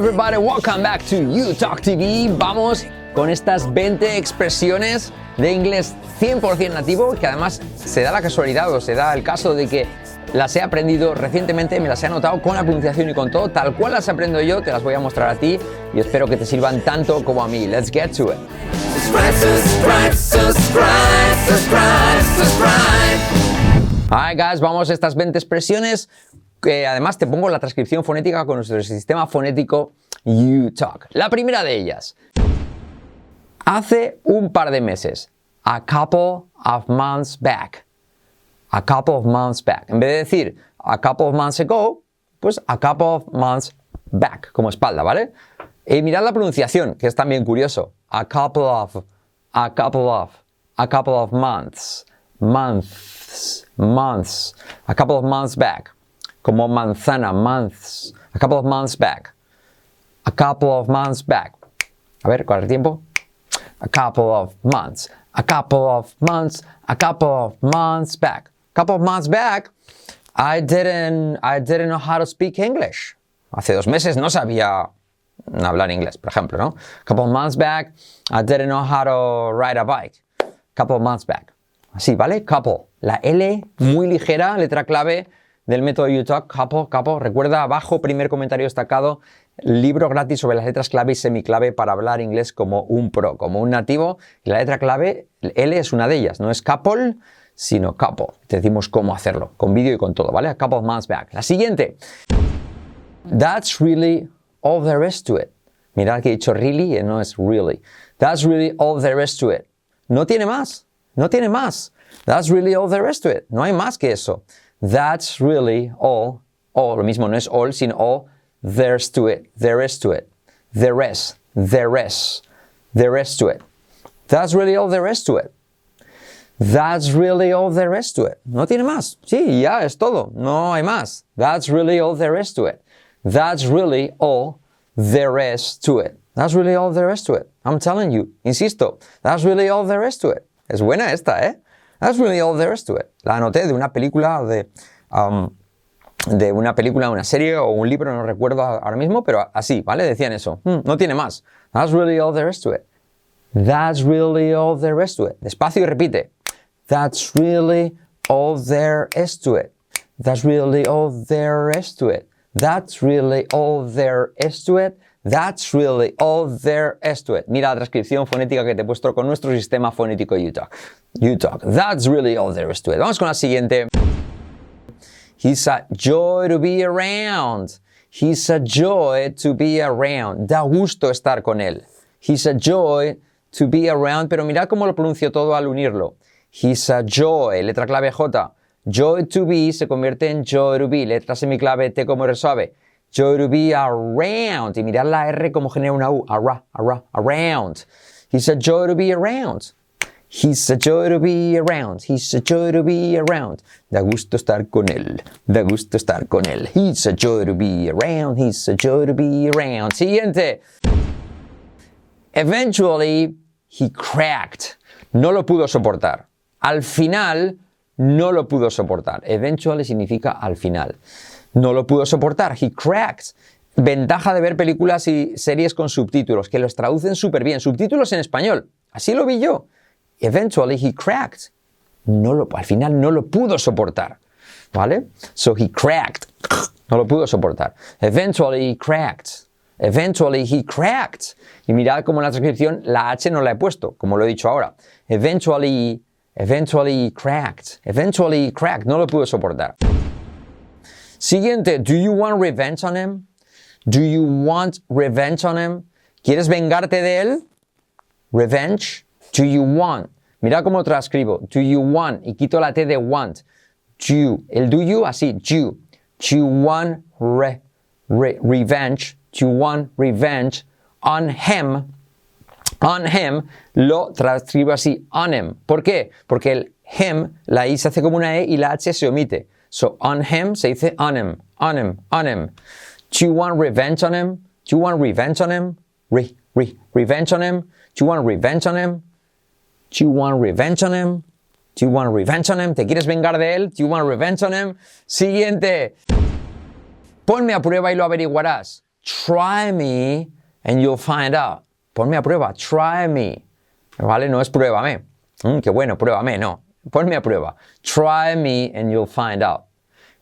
everybody, welcome back to You Talk TV. Vamos con estas 20 expresiones de inglés 100% nativo que además se da la casualidad o se da el caso de que las he aprendido recientemente, me las he anotado con la pronunciación y con todo, tal cual las aprendo yo, te las voy a mostrar a ti y espero que te sirvan tanto como a mí. Let's get to it. Subscribe, subscribe, subscribe, subscribe, subscribe. Alright guys, vamos a estas 20 expresiones que además te pongo la transcripción fonética con nuestro sistema fonético UTalk. La primera de ellas, hace un par de meses, a couple of months back, a couple of months back. En vez de decir a couple of months ago, pues a couple of months back, como espalda, ¿vale? Y mirad la pronunciación, que es también curioso. A couple of, a couple of, a couple of months, months, months, a couple of months back como manzana, months, a couple of months back, a couple of months back. A ver, ¿cuál es el tiempo? A couple of months, a couple of months, a couple of months back. A couple of months back, I didn't, I didn't know how to speak English. Hace dos meses no sabía hablar inglés, por ejemplo, ¿no? A couple of months back, I didn't know how to ride a bike. A couple of months back. Así, ¿vale? Couple. La L muy ligera, letra clave, del método UTalk, capo, capo. Recuerda abajo, primer comentario destacado, libro gratis sobre las letras clave y semiclave para hablar inglés como un pro, como un nativo. La letra clave, L es una de ellas, no es couple, sino capo. Te decimos cómo hacerlo, con vídeo y con todo, ¿vale? A couple of months back. La siguiente. That's really all there is to it. Mirad que he dicho really y no es really. That's really all there is to it. No tiene más, no tiene más. That's really all there is to it. No hay más que eso. That's really all, all, lo mismo no es all, sino all, there's to it, there is to it, there is, there is, there is to it. That's really all there is to it. That's really all there is to it. No tiene más. Sí, ya es todo. No hay más. That's really all there is to it. That's really all there is to it. That's really all there is to it. I'm telling you, insisto, that's really all there is to it. Es buena esta, ¿eh? That's really all there is to it. La anoté de una película, de, um, de una película, una serie o un libro, no recuerdo ahora mismo, pero así, ¿vale? Decían eso. Hmm, no tiene más. That's really all there is to it. That's really all there is to it. Despacio y repite. That's really all there is to it. That's really all there is to it. That's really all there is to it. That's really all there is to it. Mira la transcripción fonética que te he puesto con nuestro sistema fonético UTalk. UTalk. That's really all there is to it. Vamos con la siguiente. He's a joy to be around. He's a joy to be around. Da gusto estar con él. He's a joy to be around, pero mirad cómo lo pronuncio todo al unirlo. He's a joy, letra clave J. Joy to be se convierte en joy to be, letra semiclave T como resuave. Joy to be around. Y mirad la R como genera una U. Ara, ara, around. He's a joy to be around. He's a joy to be around. He's a joy to be around. Da gusto estar con él. Da gusto estar con él. He's a joy to be around. He's a joy to be around. Siguiente. Eventually, he cracked. No lo pudo soportar. Al final, no lo pudo soportar. Eventually significa al final no lo pudo soportar. He cracked. Ventaja de ver películas y series con subtítulos, que los traducen súper bien. Subtítulos en español. Así lo vi yo. Eventually he cracked. No lo, al final no lo pudo soportar. ¿Vale? So he cracked. No lo pudo soportar. Eventually he cracked. Eventually he cracked. Y mirad cómo en la transcripción la H no la he puesto, como lo he dicho ahora. Eventually, eventually cracked. Eventually cracked. No lo pudo soportar. Siguiente, do you want revenge on him? Do you want revenge on him? ¿Quieres vengarte de él? Revenge. Do you want? Mira cómo transcribo. Do you want? Y quito la T de want. Do. El do you así. Do. Do you want re, re, revenge? Do you want revenge on him? On him lo transcribo así. On him. ¿Por qué? Porque el him, la I se hace como una E y la H se omite. So on him se dice on him, on him, on him. Do you want revenge on him? Do you want revenge on him? Re, re, revenge on him? Do you want revenge on him? Do you want revenge on him? Do you want revenge on him? ¿Te quieres vengar de él? Do you want revenge on him? Siguiente. Ponme a prueba y lo averiguarás. try me and you'll find out. Ponme a prueba, try me. ¿Vale? No es pruébame. Mm, qué bueno, pruébame, no. Ponme a prueba. Try me and you'll find out.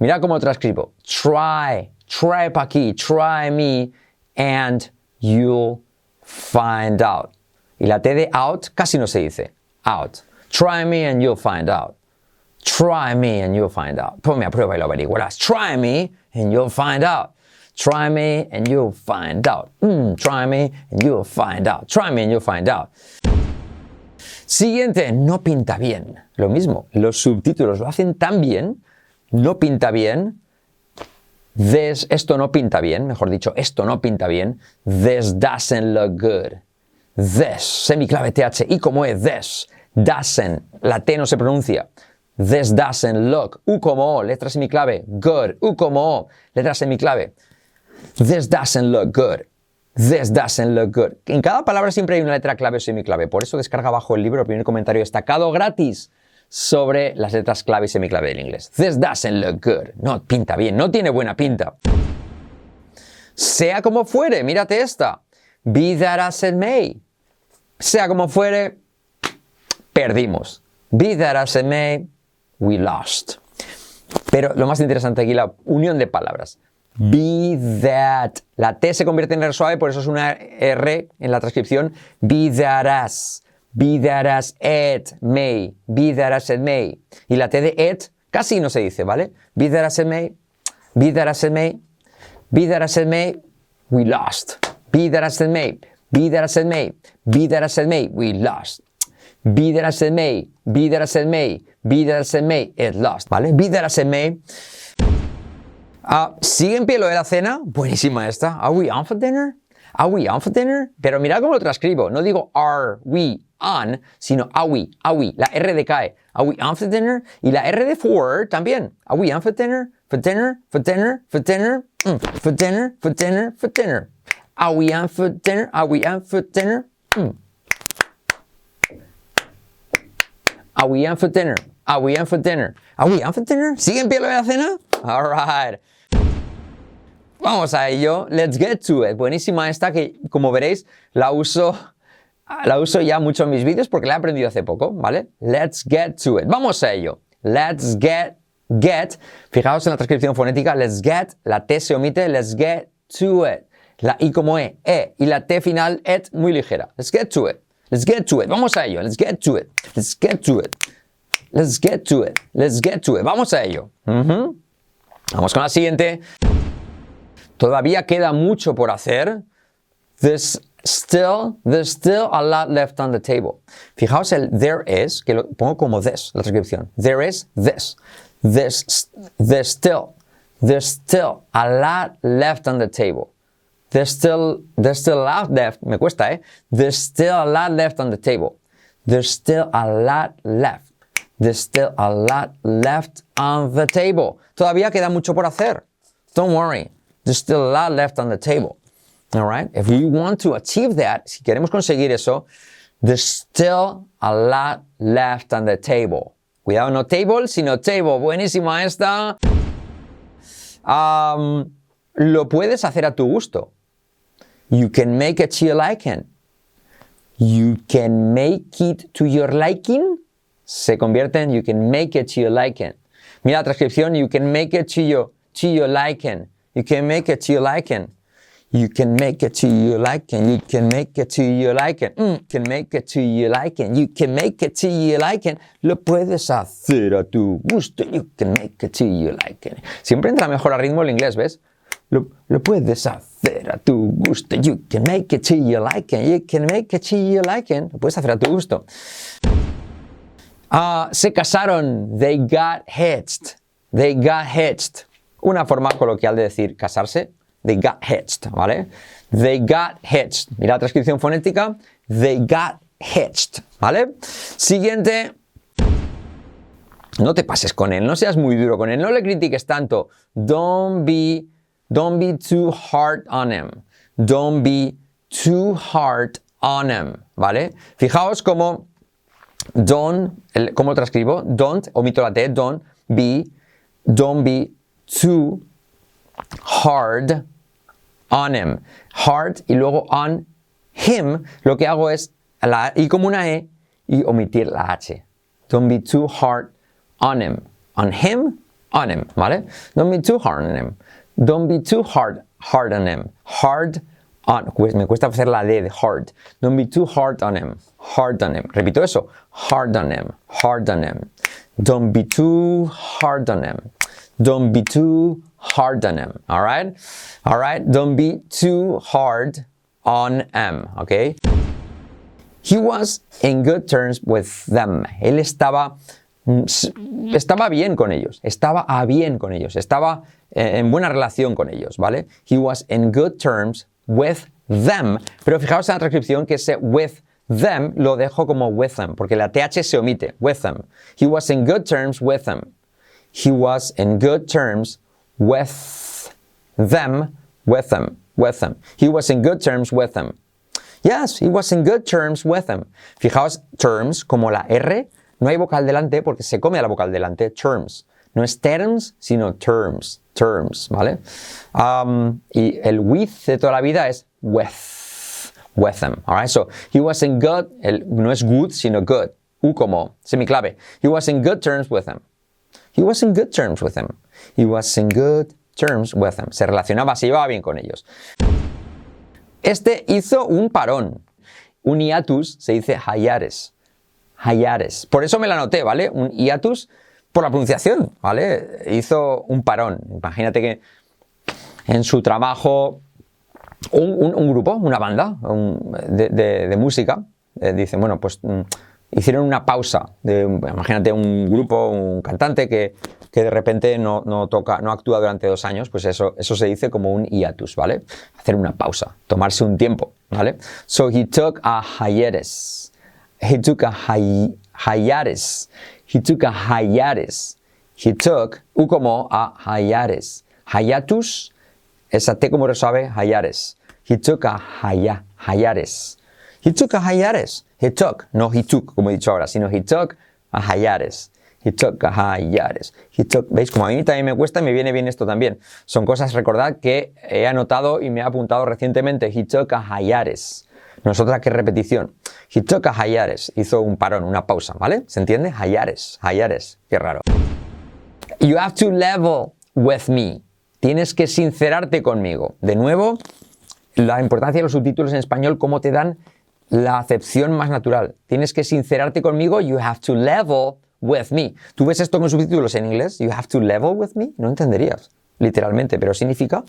Mira cómo transcribo. Try, try pa aquí, try me and you'll find out. Y la T de out casi no se dice. Out. Try me and you'll find out. Try me and you'll find out. Ponme a prueba y lo averiguarás. Try me and you'll find out. Try me and you'll find out. Mm, try me and you'll find out. Try me and you'll find out. Siguiente, no pinta bien. Lo mismo, los subtítulos lo hacen tan bien, no pinta bien. This, esto no pinta bien, mejor dicho, esto no pinta bien. This doesn't look good. This, semiclave TH. ¿Y cómo es this? Doesn't. La T no se pronuncia. This doesn't look. U como O, letra semiclave. Good. U como O, letra semiclave. This doesn't look good. This doesn't look good. En cada palabra siempre hay una letra clave o semiclave. Por eso descarga abajo el libro, el primer comentario destacado gratis sobre las letras clave y semiclave del inglés. This doesn't look good. No pinta bien, no tiene buena pinta. Sea como fuere, mírate esta. Be that as it may. Sea como fuere, perdimos. Be that as it may, we lost. Pero lo más interesante aquí, la unión de palabras. Be that. La T se convierte en R suave, por eso es una R en la transcripción. Be that as. Be that as it may. Be that as may. Y la T de it casi no se dice, ¿vale? Be that as it may. Be that as it may. Be that as may. We lost. Be that as it may. Be that as it may. Be that as it may. We lost. Be that as it may. Be that as it may. Be that as it may. It lost. ¿Vale? Be that as it may. Uh, ¿Sigue en pie lo de la cena? Buenísima esta. ¿Are we on for dinner? ¿Are we on for dinner? Pero mira cómo lo transcribo. No digo are we on, sino are we, are we. La R decae. Are we on for dinner? Y la R de for también. Are we on for dinner? For dinner? For dinner? For dinner? Mm. For dinner? For dinner? For dinner? Are we on for dinner? Are we on for dinner? Mm. Are we on for dinner? Are we on for dinner? Are we on for dinner? ¿Sigue en pie lo de la cena? All right. Vamos a ello. Let's get to it. Buenísima esta que, como veréis, la uso, la uso ya mucho en mis vídeos porque la he aprendido hace poco, ¿vale? Let's get to it. Vamos a ello. Let's get, get. Fijaos en la transcripción fonética. Let's get. La T se omite. Let's get to it. La I como E, E. Y la T final, et, muy ligera. Let's get to it. Let's get to it. Vamos a ello. Let's get to it. Let's get to it. Let's get to it. Let's get to it. Vamos a ello. Vamos con la siguiente. Todavía queda mucho por hacer. There's still, there's still a lot left on the table. Fijaos el there is, que lo pongo como this, la transcripción. There is this. There's, there's still, there's still a lot left on the table. There's still, there's still a lot left, me cuesta, eh? There's still a lot left on the table. There's still a lot left. There's still a lot left on the table. Todavía queda mucho por hacer. Don't worry. There's still a lot left on the table. All right? If we want to achieve that, si queremos conseguir eso, there's still a lot left on the table. Cuidado, no table, sino table. Buenísima esta. Um, lo puedes hacer a tu gusto. You can make it to your liking. You can make it to your liking. Se convierte en you can make it to your liking. Mira la transcripción, you can make it to your, to your liking. You can make it to your liking. You can make it to your liking. You can make it to your liking. Mm, can make it to your liking. You can make it to your liking. Lo puedes hacer a tu gusto. You can make it to your liking. Siempre entra mejor a ritmo el inglés, ¿ves? Lo, lo puedes hacer a tu gusto. You can make it to your liking. You can make it to your liking. Lo puedes hacer a tu gusto. Uh, se casaron. They got hitched. They got hitched. Una forma coloquial de decir casarse, they got hitched, ¿vale? They got hitched. Mira la transcripción fonética, they got hitched, ¿vale? Siguiente, no te pases con él, no seas muy duro con él, no le critiques tanto. Don't be, don't be too hard on him. Don't be too hard on him, ¿vale? Fijaos cómo don't, ¿cómo lo transcribo? Don't, omito la T, don't be, don't be too hard on him. Hard y luego on him, lo que hago es la I como una E y omitir la H. Don't be too hard on him. On him, on him, ¿vale? Don't be too hard on him. Don't be too hard, hard on him. Hard on. Me cuesta hacer la D de hard. Don't be too hard on him. Hard on him. Repito eso. Hard on him. Hard on him. Don't be too hard on him. Don't be too hard on him. All right? All right? Don't be too hard on him. Okay? He was in good terms with them. Él estaba, mm, estaba bien con ellos. Estaba a bien con ellos. Estaba eh, en buena relación con ellos, ¿vale? He was in good terms with them. Pero fijaos en la transcripción que ese with them lo dejo como with them, porque la TH se omite. With them. He was in good terms with them. He was in good terms with them, with them, with them. He was in good terms with them. Yes, he was in good terms with them. Fijaos, terms, como la R, no hay vocal delante porque se come a la vocal delante. Terms. No es terms, sino terms. Terms, ¿vale? Um, y el with de toda la vida es with. With them. Alright, so he was in good, no es good, sino good. U como semiclave. He was in good terms with them. He was in good terms with them. He was in good terms with them. Se relacionaba, se llevaba bien con ellos. Este hizo un parón. Un hiatus se dice hayares. Hayares. Por eso me la anoté, ¿vale? Un hiatus por la pronunciación, ¿vale? Hizo un parón. Imagínate que en su trabajo un, grupo, una banda de, música, eh, dice, bueno, pues mm, hicieron una pausa. Imagínate un grupo, un cantante que, que de repente no, no, toca, no actúa durante dos años, pues eso, eso se dice como un hiatus, ¿vale? Hacer una pausa, tomarse un tiempo, ¿vale? So he took a hiatus. He took a hiatus. He took a hiatus. He took, u como a hiatus. Hiatus, esa T como resuave, hiatus. He took a hiatus. He took a hiatus. He took, no he took, como he dicho ahora, sino he took a hiatus. He took a hiatus. He took, ¿veis? Como a mí también me cuesta, me viene bien esto también. Son cosas, recordad, que he anotado y me he apuntado recientemente. He took a hiatus. No es otra que repetición. He took a hiatus. Hizo un parón, una pausa, ¿vale? ¿Se entiende? Hiatus. Hiatus. Qué raro. You have to level with me. Tienes que sincerarte conmigo. De nuevo, la importancia de los subtítulos en español, cómo te dan la acepción más natural. Tienes que sincerarte conmigo, you have to level with me. Tú ves esto con subtítulos en inglés, you have to level with me, no entenderías, literalmente, pero significa,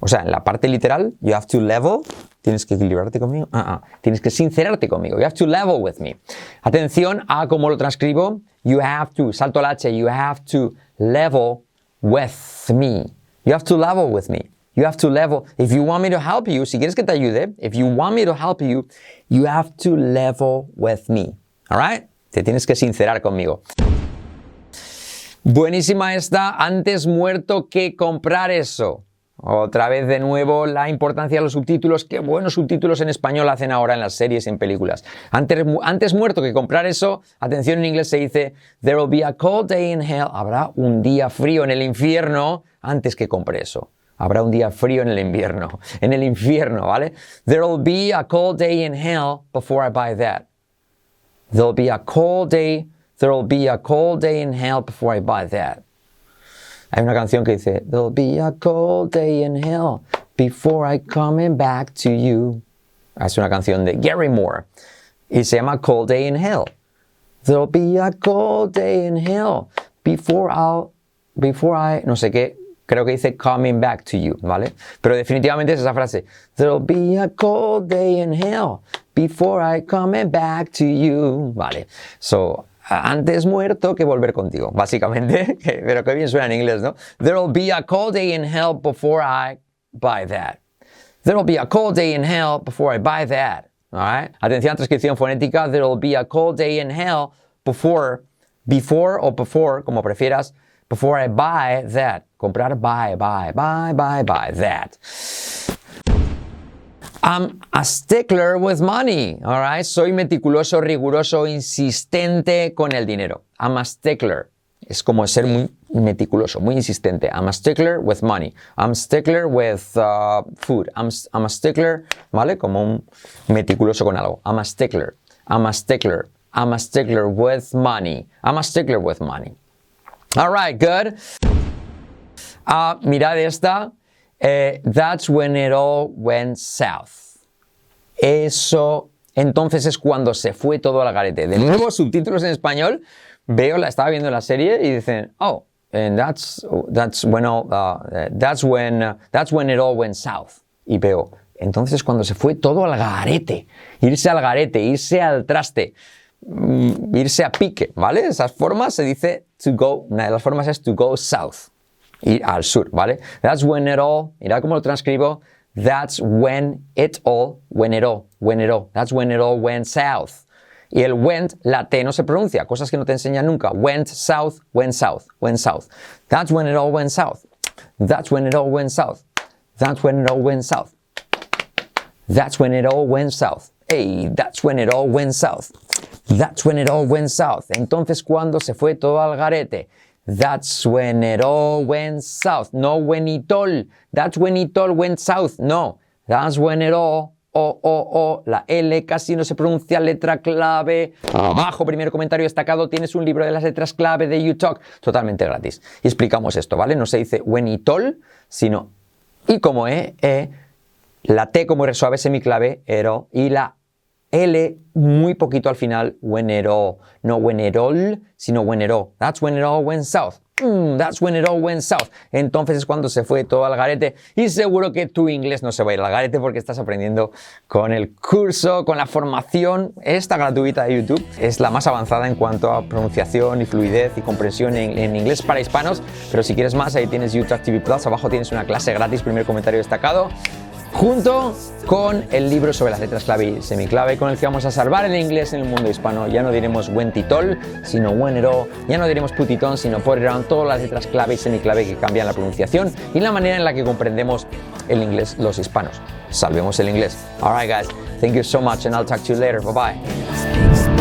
o sea, en la parte literal, you have to level, tienes que equilibrarte conmigo, ah, ah, tienes que sincerarte conmigo, you have to level with me. Atención a cómo lo transcribo, you have to, salto al H, you have to level with me. You have to level with me. You have to level. If you want me to help you, si quieres que te ayude, if you want me to help you, you have to level with me. All right? Te tienes que sincerar conmigo. Buenísima esta, antes muerto que comprar eso. Otra vez de nuevo la importancia de los subtítulos. Qué buenos subtítulos en español hacen ahora en las series y en películas. Antes, antes muerto que comprar eso, atención en inglés se dice, There will be a cold day in hell. Habrá un día frío en el infierno antes que compre eso. Habrá un día frío en el invierno, en el infierno, ¿vale? There'll be a cold day in hell before I buy that. There'll be a cold day, there'll be a cold day in hell before I buy that. Hay una canción que dice, There'll be a cold day in hell before I coming back to you. Es una canción de Gary Moore y se llama Cold Day in Hell. There'll be a cold day in hell before I'll, before I, no sé qué, creo que dice coming back to you, ¿vale? Pero definitivamente es esa frase. There'll be a cold day in hell before I come back to you, ¿vale? So, antes muerto que volver contigo, básicamente. Pero qué bien suena en inglés, ¿no? There'll be a cold day in hell before I buy that. There'll be a cold day in hell before I buy that. All right? Atención, transcripción fonética. There'll be a cold day in hell before, before o before, como prefieras, before I buy that. Comprar, buy, buy, buy, buy, buy that. I'm a stickler with money, alright? Soy meticuloso, riguroso, insistente con el dinero. I'm a stickler. es como ser muy meticuloso, muy insistente. I'm a stickler with money. I'm a stickler with uh, food. I'm, I'm a stickler, ¿vale? Como un meticuloso con algo. I'm a stickler. I'm a stickler. I'm a stickler with money. I'm a stickler with money. All right, good. Ah, mirad esta. Eh, that's when it all went south. Eso, entonces es cuando se fue todo al garete. De nuevo, subtítulos en español. Veo, la estaba viendo la serie y dicen, oh, and that's that's when all, uh, that's when uh, that's when it all went south. Y veo, entonces es cuando se fue todo al garete. Irse al garete, irse al traste. Mm, irse a pique, ¿vale? Esas formas se dice to go, una de las formas es to go south, ir al sur, ¿vale? That's when it all, mira cómo lo transcribo, that's when it all, when it all, when it all, that's when it all went south. Y el went, la T no se pronuncia, cosas que no te enseñan nunca. Went south, went south, went south. That's when it all went south. That's when it all went south. That's when it all went south. That's when it all went south. Hey, that's when it all went south. That's when it all went south. Entonces, cuando se fue todo al garete? That's when it all went south. No when it all. That's when it all went south. No. That's when it all. O, O, O. La L casi no se pronuncia. Letra clave. Abajo, primer comentario destacado. Tienes un libro de las letras clave de YouTalk. Totalmente gratis. Y explicamos esto, ¿vale? No se dice when it all, sino y como E, E. La T como R suave semiclave, ero. Y la L muy poquito al final, when it all. No when it all, sino when it all. That's when it all went south. Mm, that's when it all went south. Entonces es cuando se fue todo al garete y seguro que tu inglés no se va a ir al garete porque estás aprendiendo con el curso, con la formación. Esta gratuita de YouTube es la más avanzada en cuanto a pronunciación y fluidez y comprensión en, en inglés para hispanos. Pero si quieres más, ahí tienes YouTube TV Plus. Abajo tienes una clase gratis, primer comentario destacado junto con el libro sobre las letras clave y semiclave con el que vamos a salvar el inglés en el mundo hispano. Ya no diremos wentitol, sino wenero, ya no diremos putitón, sino poreron, todas las letras clave y semiclave que cambian la pronunciación y la manera en la que comprendemos el inglés los hispanos. Salvemos el inglés. Alright guys, thank you so much and I'll talk to you later. Bye bye.